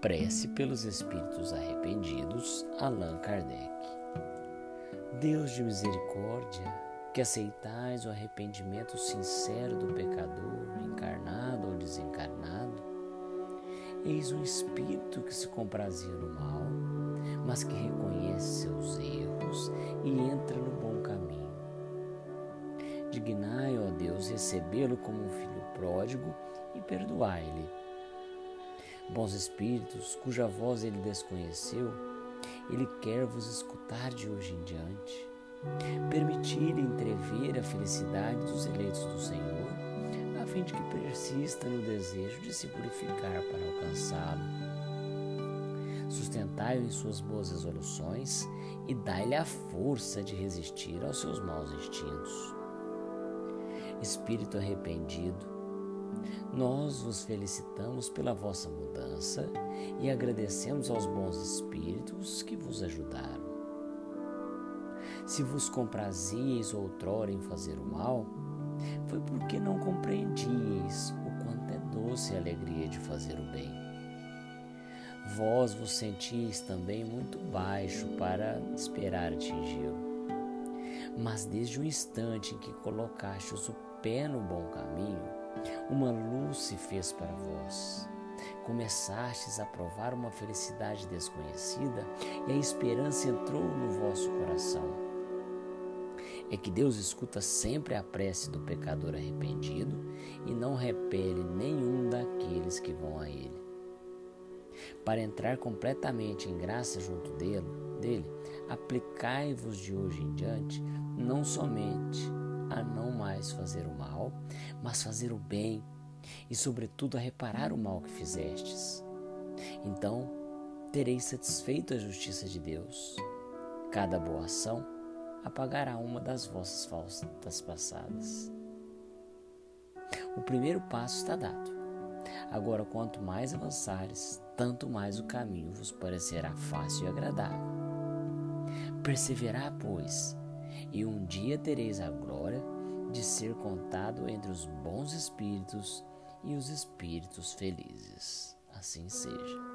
Prece pelos espíritos arrependidos, Allan Kardec. Deus de misericórdia, que aceitais o arrependimento sincero do pecador, encarnado ou desencarnado, eis um espírito que se comprazia no mal, mas que reconhece seus erros e entra no bom caminho. Dignai, ó Deus, recebê-lo como um filho pródigo e perdoai-lhe Bons espíritos, cuja voz ele desconheceu, ele quer vos escutar de hoje em diante. Permitir entrever a felicidade dos eleitos do Senhor, a fim de que persista no desejo de se purificar para alcançá-lo. Sustentai-o em suas boas resoluções e dai-lhe a força de resistir aos seus maus instintos. Espírito arrependido, nós vos felicitamos pela vossa mudança e agradecemos aos bons espíritos que vos ajudaram. Se vos comprazieis outrora em fazer o mal, foi porque não compreendiais o quanto é doce a alegria de fazer o bem. Vós vos sentis também muito baixo para esperar atingi-lo. Mas desde o instante em que colocastes o pé no bom caminho, uma luz se fez para vós. Começastes a provar uma felicidade desconhecida e a esperança entrou no vosso coração. É que Deus escuta sempre a prece do pecador arrependido e não repele nenhum daqueles que vão a Ele. Para entrar completamente em graça junto dele, dele aplicai-vos de hoje em diante não somente a não mais fazer o mal, mas fazer o bem e, sobretudo, a reparar o mal que fizestes. Então, tereis satisfeito a justiça de Deus. Cada boa ação apagará uma das vossas faltas passadas. O primeiro passo está dado. Agora, quanto mais avançares, tanto mais o caminho vos parecerá fácil e agradável. Perseverar, pois, e um dia tereis a glória de ser contado entre os bons espíritos e os espíritos felizes. Assim seja.